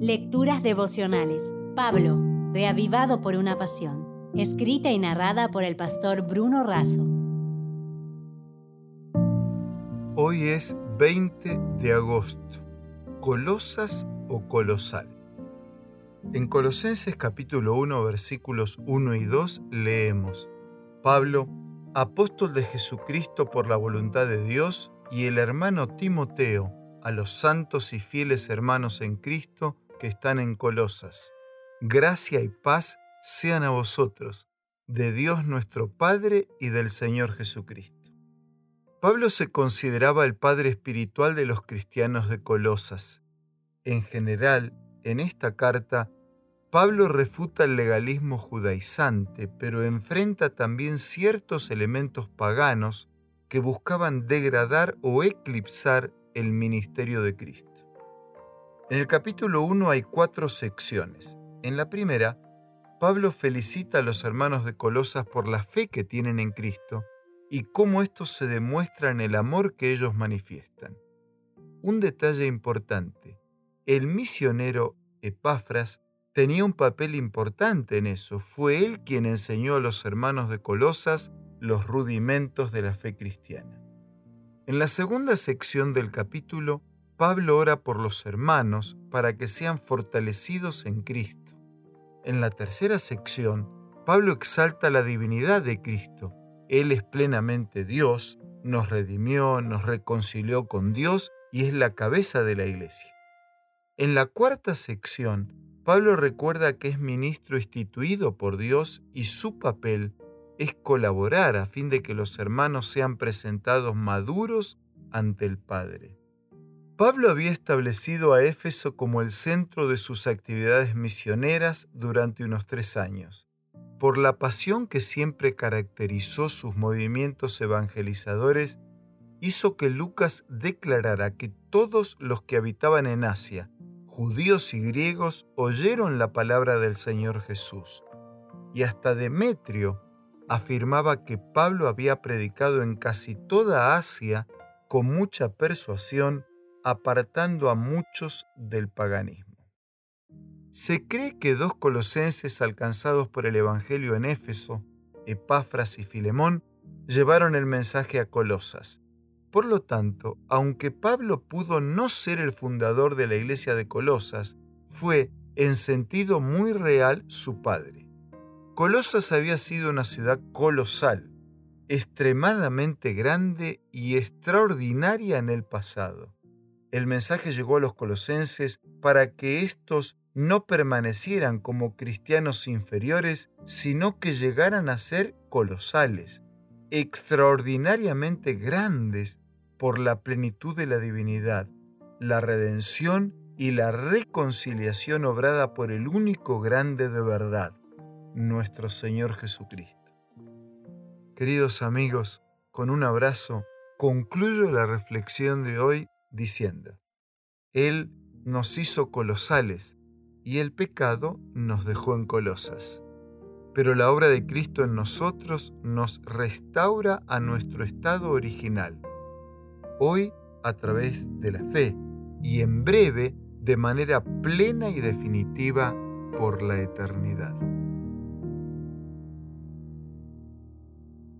Lecturas devocionales. Pablo, reavivado por una pasión. Escrita y narrada por el pastor Bruno Razo. Hoy es 20 de agosto. ¿Colosas o colosal? En Colosenses capítulo 1 versículos 1 y 2 leemos, Pablo, apóstol de Jesucristo por la voluntad de Dios, y el hermano Timoteo, a los santos y fieles hermanos en Cristo que están en Colosas. Gracia y paz sean a vosotros, de Dios nuestro Padre y del Señor Jesucristo. Pablo se consideraba el padre espiritual de los cristianos de Colosas. En general, en esta carta, Pablo refuta el legalismo judaizante, pero enfrenta también ciertos elementos paganos que buscaban degradar o eclipsar el ministerio de Cristo. En el capítulo 1 hay cuatro secciones. En la primera, Pablo felicita a los hermanos de Colosas por la fe que tienen en Cristo y cómo esto se demuestra en el amor que ellos manifiestan. Un detalle importante, el misionero Epafras tenía un papel importante en eso. Fue él quien enseñó a los hermanos de Colosas los rudimentos de la fe cristiana. En la segunda sección del capítulo, Pablo ora por los hermanos para que sean fortalecidos en Cristo. En la tercera sección, Pablo exalta la divinidad de Cristo. Él es plenamente Dios, nos redimió, nos reconcilió con Dios y es la cabeza de la iglesia. En la cuarta sección, Pablo recuerda que es ministro instituido por Dios y su papel es colaborar a fin de que los hermanos sean presentados maduros ante el Padre. Pablo había establecido a Éfeso como el centro de sus actividades misioneras durante unos tres años. Por la pasión que siempre caracterizó sus movimientos evangelizadores, hizo que Lucas declarara que todos los que habitaban en Asia, judíos y griegos, oyeron la palabra del Señor Jesús. Y hasta Demetrio, afirmaba que Pablo había predicado en casi toda Asia con mucha persuasión, apartando a muchos del paganismo. Se cree que dos colosenses alcanzados por el Evangelio en Éfeso, Epafras y Filemón, llevaron el mensaje a Colosas. Por lo tanto, aunque Pablo pudo no ser el fundador de la iglesia de Colosas, fue, en sentido muy real, su padre. Colosas había sido una ciudad colosal, extremadamente grande y extraordinaria en el pasado. El mensaje llegó a los colosenses para que éstos no permanecieran como cristianos inferiores, sino que llegaran a ser colosales, extraordinariamente grandes por la plenitud de la divinidad, la redención y la reconciliación obrada por el único grande de verdad, nuestro Señor Jesucristo. Queridos amigos, con un abrazo, concluyo la reflexión de hoy diciendo, Él nos hizo colosales y el pecado nos dejó en colosas. Pero la obra de Cristo en nosotros nos restaura a nuestro estado original, hoy a través de la fe y en breve de manera plena y definitiva por la eternidad.